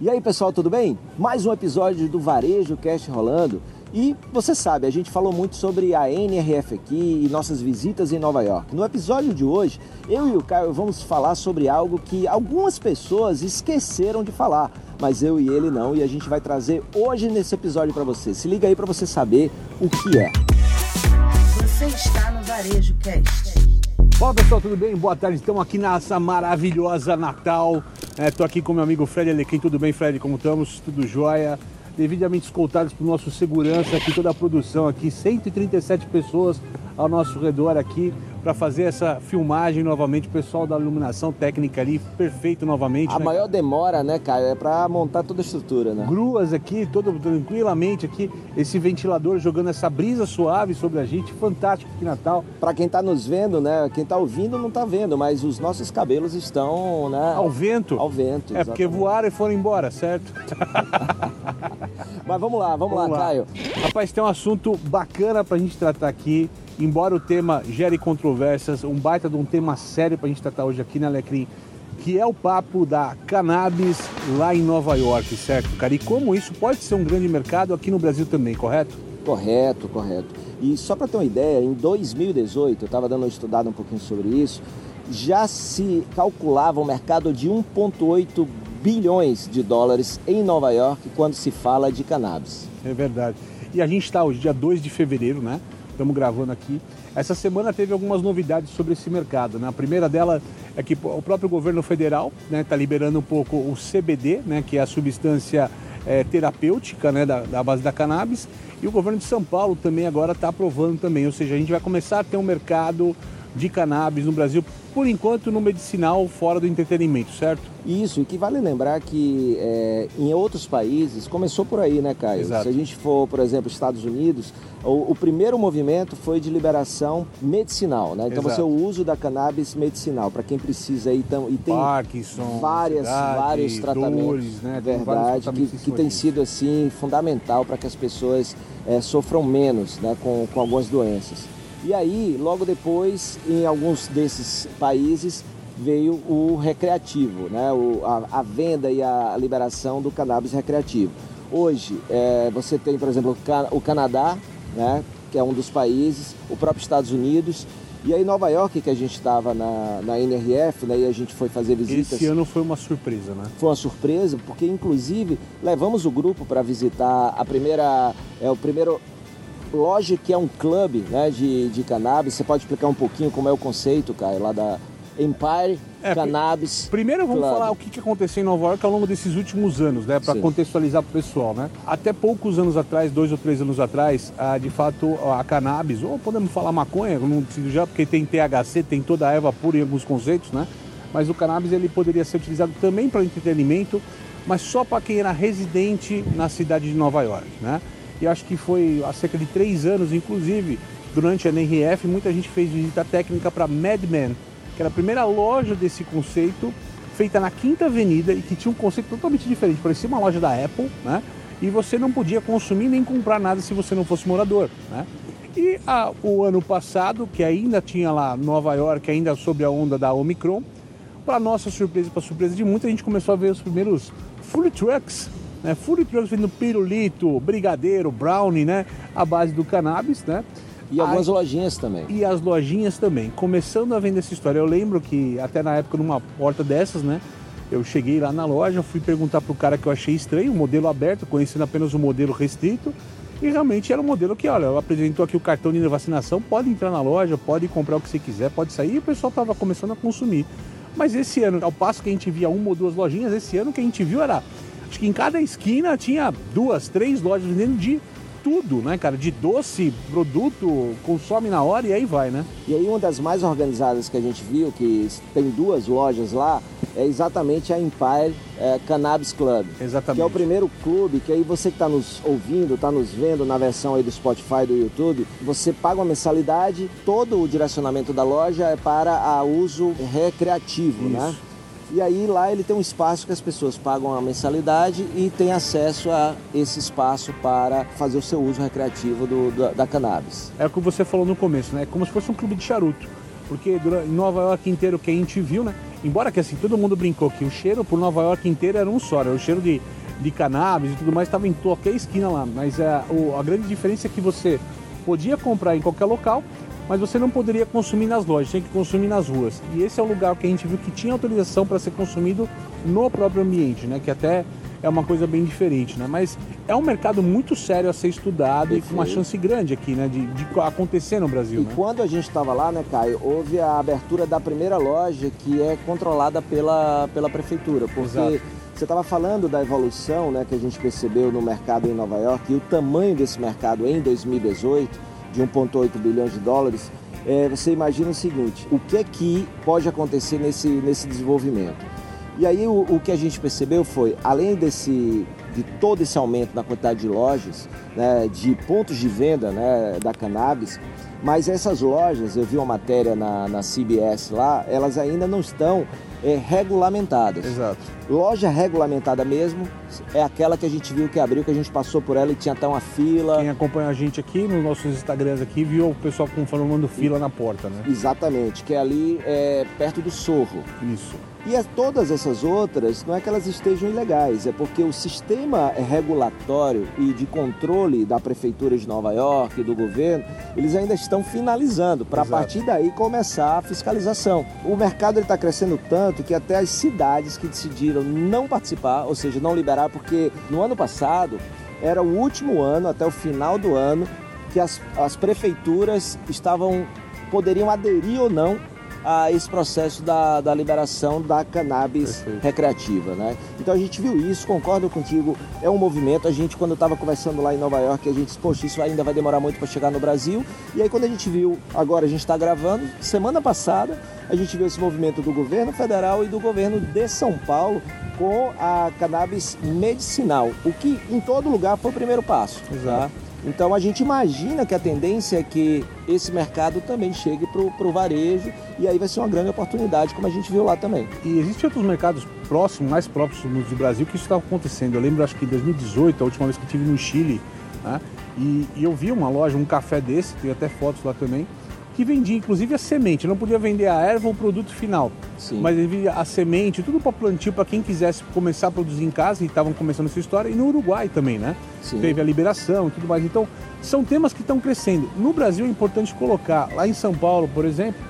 E aí, pessoal, tudo bem? Mais um episódio do Varejo Cast rolando. E você sabe, a gente falou muito sobre a NRF aqui e nossas visitas em Nova York. No episódio de hoje, eu e o Caio vamos falar sobre algo que algumas pessoas esqueceram de falar, mas eu e ele não, e a gente vai trazer hoje nesse episódio para você. Se liga aí para você saber o que é. Você está no Varejo Cast. Fala pessoal, tudo bem? Boa tarde, estamos aqui nessa maravilhosa Natal. Estou aqui com meu amigo Fred Alequim. Tudo bem, Fred? Como estamos? Tudo jóia? Devidamente escoltados por nosso segurança aqui, toda a produção aqui, 137 pessoas ao nosso redor aqui para fazer essa filmagem novamente. O pessoal da iluminação técnica ali, perfeito novamente. A né? maior demora, né, Caio, é para montar toda a estrutura, né? Gruas aqui, todo tranquilamente aqui, esse ventilador jogando essa brisa suave sobre a gente, fantástico que Natal. Para quem tá nos vendo, né, quem tá ouvindo não tá vendo, mas os nossos cabelos estão, né, Ao vento. ao vento. É porque voaram e foram embora, certo? Mas vamos lá, vamos, lá, Caio. Rapaz, tem um assunto bacana pra gente tratar aqui. Embora o tema gere controvérsias, um baita de um tema sério pra gente tratar hoje aqui, né, Alecrim? Que é o papo da cannabis lá em Nova York, certo, cara? E como isso pode ser um grande mercado aqui no Brasil também, correto? Correto, correto. E só para ter uma ideia, em 2018, eu estava dando uma estudada um pouquinho sobre isso, já se calculava um mercado de 1,8 bilhões de dólares em Nova York quando se fala de cannabis. É verdade. E a gente está hoje, dia 2 de fevereiro, né? Estamos gravando aqui. Essa semana teve algumas novidades sobre esse mercado. Né? A primeira dela é que o próprio governo federal está né, tá liberando um pouco o CBD, né, que é a substância é, terapêutica né, da, da base da cannabis. E o governo de São Paulo também agora está aprovando também. Ou seja, a gente vai começar a ter um mercado de cannabis no Brasil, por enquanto no medicinal, fora do entretenimento, certo? Isso, e que vale lembrar que é, em outros países começou por aí, né, Caio? Exato. Se a gente for, por exemplo, Estados Unidos, o, o primeiro movimento foi de liberação medicinal, né? Então Exato. você o uso da cannabis medicinal para quem precisa aí, então, e tem Parkinson, várias, ansiedade, vários tratamentos, dores, né? Tem verdade, que, tratamentos que cima tem sido assim fundamental para que as pessoas é, sofram menos, né, com, com algumas doenças. E aí, logo depois, em alguns desses países veio o recreativo, né, o, a, a venda e a liberação do cannabis recreativo. Hoje, é, você tem, por exemplo, o Ca- o Canadá, né, que é um dos países, o próprio Estados Unidos, e aí Nova York, que a gente estava na, na NRF, né, e a gente foi fazer visitas. Esse ano foi uma surpresa, né? Foi uma surpresa, porque inclusive levamos o grupo para visitar a primeira, é o primeiro loja que é um clube né, de, de cannabis. Você pode explicar um pouquinho como é o conceito, Caio, lá da Empire É, Cannabis. Primeiro vamos Club. falar o que aconteceu em Nova York ao longo desses últimos anos, né? Para contextualizar para o pessoal, né? Até poucos anos atrás, dois ou três anos atrás, de fato a cannabis, ou podemos falar maconha, não preciso já, porque tem THC, tem toda a erva pura em alguns conceitos, né? Mas o cannabis ele poderia ser utilizado também para entretenimento, mas só para quem era residente na cidade de Nova York, né? E acho que foi há cerca de três anos, inclusive, durante a NRF, muita gente fez visita técnica para Mad Men, que era a primeira loja desse conceito, feita na Quinta Avenida e que tinha um conceito totalmente diferente. Parecia uma loja da Apple, né? E você não podia consumir nem comprar nada se você não fosse morador, né? E ah, o ano passado, que ainda tinha lá Nova York, ainda sob a onda da Omicron, para nossa surpresa para surpresa de muita, a gente começou a ver os primeiros food trucks, né? Food trucks vendendo pirulito, brigadeiro, brownie, né? A base do cannabis, né? E algumas Aí- lojinhas também. e as lojinhas também, começando a vender essa história. Eu lembro que até na época, numa porta dessas, né? Eu cheguei lá na loja, fui perguntar pro cara que eu achei estranho, o modelo aberto, conhecendo apenas o modelo restrito. E realmente era um modelo que, olha, apresentou aqui o cartão de vacinação, pode entrar na loja, pode comprar o que você quiser, pode sair, e o pessoal estava começando a consumir. Mas esse ano, ao passo que a gente via uma ou duas lojinhas, esse ano que a gente viu era. Acho que em cada esquina tinha duas, três lojas vendendo de tudo, né, cara? De doce, produto, consome na hora e aí vai, né? E aí uma das mais organizadas que a gente viu, que tem duas lojas lá, é exatamente a Empire eh, Cannabis Club. Exatamente. Que é o primeiro clube que aí você que está nos ouvindo, está nos vendo na versão aí do Spotify, do YouTube, você paga uma mensalidade, todo o direcionamento da loja é para a uso recreativo, né? E aí lá ele tem um espaço que as pessoas pagam a mensalidade e tem acesso a esse espaço para fazer o seu uso recreativo do- da, da cannabis. É o que você falou no começo, né? É como se fosse um clube de charuto. Porque em Nova York inteiro que a gente viu, né? embora que assim, todo mundo brincou que o cheiro por Nova York inteira era um só, era o cheiro de, de cannabis e tudo mais, estava em qualquer esquina lá. Mas é, a grande diferença é que você podia comprar em qualquer local, mas você não poderia consumir nas lojas, tinha que consumir nas ruas. E esse é o lugar que a gente viu que tinha autorização para ser consumido no próprio ambiente, né? Que até é uma coisa bem diferente, né? Mas é um mercado muito sério a ser estudado Perfeito. e com uma chance grande aqui, né? De, de acontecer no Brasil. E né? quando a gente estava lá, né, Caio, houve a abertura da primeira loja que é controlada pela, pela prefeitura, porque Exato. você estava falando da evolução, né, que a gente percebeu no mercado em Nova York e o tamanho desse mercado em 2018 de 1,8 bilhões de dólares. É, você imagina o seguinte: o que é que pode acontecer nesse, nesse desenvolvimento? E aí o, o, que a gente percebeu foi, além desse, de todo esse aumento na quantidade de lojas, né, de pontos de venda né, da cannabis, mas essas lojas, eu vi uma matéria na, na CBS lá, elas ainda não estão é, regulamentadas. Exato. Loja regulamentada mesmo é aquela que a gente viu que abriu, que a gente passou por ela e tinha até uma fila. Quem acompanha a gente aqui nos nossos Instagrams aqui viu o pessoal formando fila na porta, né? Exatamente, que é ali é, perto do Sorro. Isso. E as, todas essas outras, não é que elas estejam ilegais, é porque o sistema regulatório e de controle da Prefeitura de Nova York e do governo, eles ainda estão finalizando, para a partir daí começar a fiscalização. O mercado está crescendo tanto que até as cidades que decidiram não participar, ou seja, não liberar, porque no ano passado era o último ano, até o final do ano, que as, as prefeituras estavam poderiam aderir ou não a esse processo da, da liberação da cannabis Perfeito. recreativa. Né? Então a gente viu isso, concordo contigo, é um movimento. A gente, quando estava conversando lá em Nova York, a gente disse, poxa, isso ainda vai demorar muito para chegar no Brasil. E aí quando a gente viu, agora a gente está gravando, semana passada, a gente viu esse movimento do governo federal e do governo de São Paulo com a cannabis medicinal, o que em todo lugar foi o primeiro passo. Tá? Exato. Tá? Então a gente imagina que a tendência é que esse mercado também chegue para o varejo e aí vai ser uma grande oportunidade, como a gente viu lá também. E existem outros mercados próximos, mais próximos do Brasil, que isso está acontecendo. Eu lembro, acho que em 2018, a última vez que eu estive no Chile, né? e, e eu vi uma loja, um café desse, tem até fotos lá também, que vendia inclusive a semente, não podia vender a erva ou o produto final, Sim. mas vendia a semente, tudo para plantio para quem quisesse começar a produzir em casa e estavam começando essa história, e no Uruguai também, né? Sim. Teve a liberação e tudo mais. Então, são temas que estão crescendo. No Brasil é importante colocar, lá em São Paulo, por exemplo,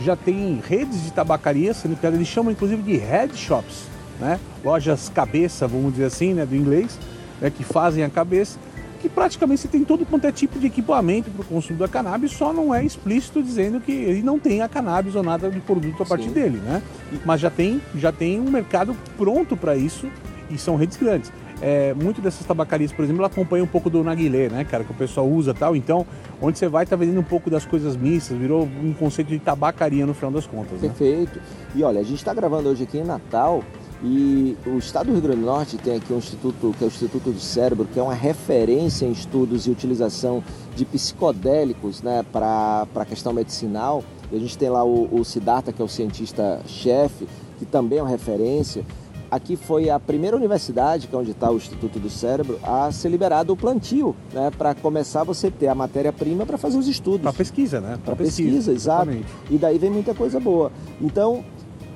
já tem redes de tabacaria sendo criadas, eles chamam inclusive de head shops, né? Lojas cabeça, vamos dizer assim, né, do inglês, né, que fazem a cabeça que praticamente você tem todo quanto é tipo de equipamento para o consumo da cannabis, só não é explícito dizendo que ele não tem a cannabis ou nada de produto a partir Sim. dele, né? Mas já tem, já tem um mercado pronto para isso e são redes grandes. É, muito dessas tabacarias, por exemplo, acompanha um pouco do naguilé, né, cara, que o pessoal usa tal. Então, onde você vai, tá vendendo um pouco das coisas mistas, virou um conceito de tabacaria no final das contas. Né? Perfeito. E olha, a gente está gravando hoje aqui em Natal e o estado do Rio Grande do Norte tem aqui um instituto, que é o Instituto do Cérebro, que é uma referência em estudos e utilização de psicodélicos né, para a questão medicinal. E a gente tem lá o, o Siddhartha, que é o cientista-chefe, que também é uma referência. Aqui foi a primeira universidade, que é onde está o Instituto do Cérebro, a ser liberado o plantio, né, para começar você ter a matéria-prima para fazer os estudos. Para pesquisa, né? Para pesquisa, pesquisa, exato. Exatamente. E daí vem muita coisa boa. Então,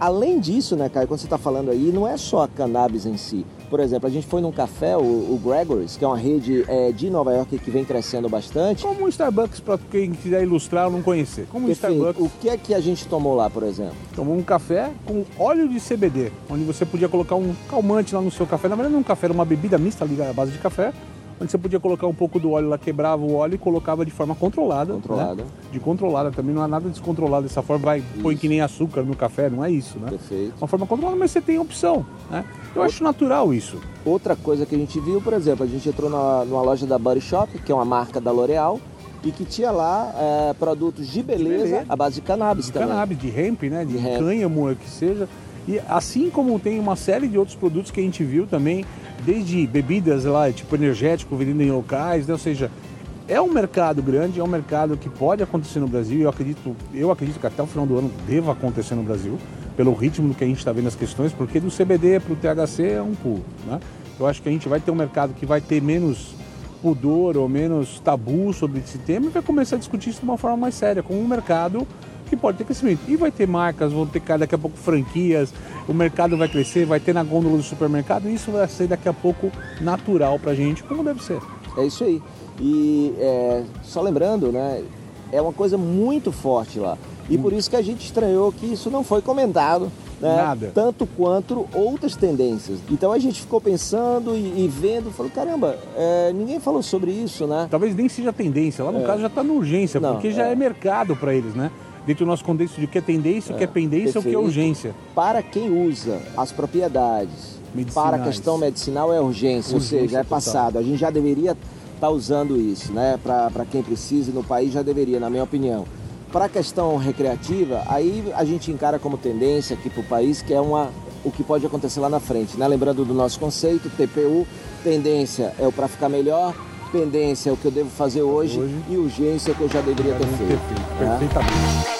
Além disso, né, Caio, quando você está falando aí, não é só a cannabis em si. Por exemplo, a gente foi num café, o, o Gregory's, que é uma rede é, de Nova York que vem crescendo bastante. Como um Starbucks, para quem quiser ilustrar ou não conhecer. Como um Starbucks. O que é que a gente tomou lá, por exemplo? Tomou um café com óleo de CBD, onde você podia colocar um calmante lá no seu café. Na verdade, não é um café, era uma bebida mista ligada à base de café onde você podia colocar um pouco do óleo lá, quebrava o óleo e colocava de forma controlada. Né? Controlada. Né? De controlada também, não há nada descontrolado dessa forma, vai, isso. põe que nem açúcar no café, não é isso, né? Perfeito. Uma forma controlada, mas você tem opção, né? Eu acho natural isso. Outra coisa que a gente viu, por exemplo, a gente entrou na, numa loja da Body Shop, que é uma marca da L'Oreal, e que tinha lá é, produtos de beleza, de beleza, à base de cannabis de também. cannabis, de hemp, né? De, de cânhamo, que seja. E assim como tem uma série de outros produtos que a gente viu também, desde bebidas lá, tipo energético, vendendo em locais, né? ou seja, é um mercado grande, é um mercado que pode acontecer no Brasil eu acredito, eu acredito que até o final do ano deva acontecer no Brasil, pelo ritmo que a gente está vendo as questões, porque do CBD para o THC é um pulo. Né? Eu acho que a gente vai ter um mercado que vai ter menos pudor ou menos tabu sobre esse tema e vai começar a discutir isso de uma forma mais séria, como um mercado que pode ter crescimento. E vai ter marcas, vão ter daqui a pouco franquias, o mercado vai crescer, vai ter na gôndola do supermercado, e isso vai ser daqui a pouco natural pra gente, como deve ser. É isso aí. E é, só lembrando, né? É uma coisa muito forte lá. E por isso que a gente estranhou que isso não foi comentado. Né? Nada. Tanto quanto outras tendências. Então a gente ficou pensando e, e vendo, falou, caramba, é, ninguém falou sobre isso, né? Talvez nem seja tendência, lá no É. caso já está na urgência, Não, porque já é. é. mercado para eles, né? Dentro do nosso contexto de o que é tendência, o que é pendência, o que é urgência. Para quem usa as propriedades Medicinais. para a questão medicinal é urgência, ou Urgência seja, é total. passado. A gente já deveria estar usando isso, né? Para quem precisa no país já deveria, na minha opinião. Para a questão recreativa, aí a gente encara como tendência aqui para o país, que é uma, o que pode acontecer lá na frente. Né? Lembrando do nosso conceito, TPU, tendência é o para ficar melhor, pendência é o que eu devo fazer hoje, Hoje. e urgência é o que eu já deveria ter feito. Perfeito, né?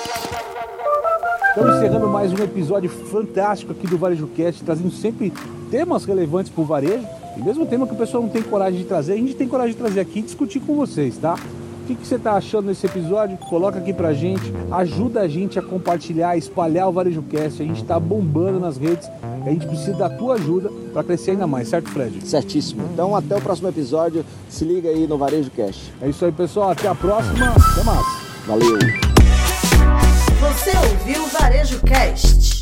Estamos encerrando mais um episódio fantástico aqui do Varejo Cast, trazendo sempre temas relevantes para o varejo. E mesmo tema que o pessoal não tem coragem de trazer, a gente tem coragem de trazer aqui e discutir com vocês, tá? O que, que você está achando desse episódio? Coloca aqui pra gente, ajuda a gente a compartilhar, espalhar o Varejo Cast. A gente está bombando nas redes, a gente precisa da tua ajuda para crescer ainda mais, certo, Fred? Certíssimo. Então até o próximo episódio. Se liga aí no Varejo Cash. É isso aí, pessoal. Até a próxima. Até mais. Valeu! Varejo Cast.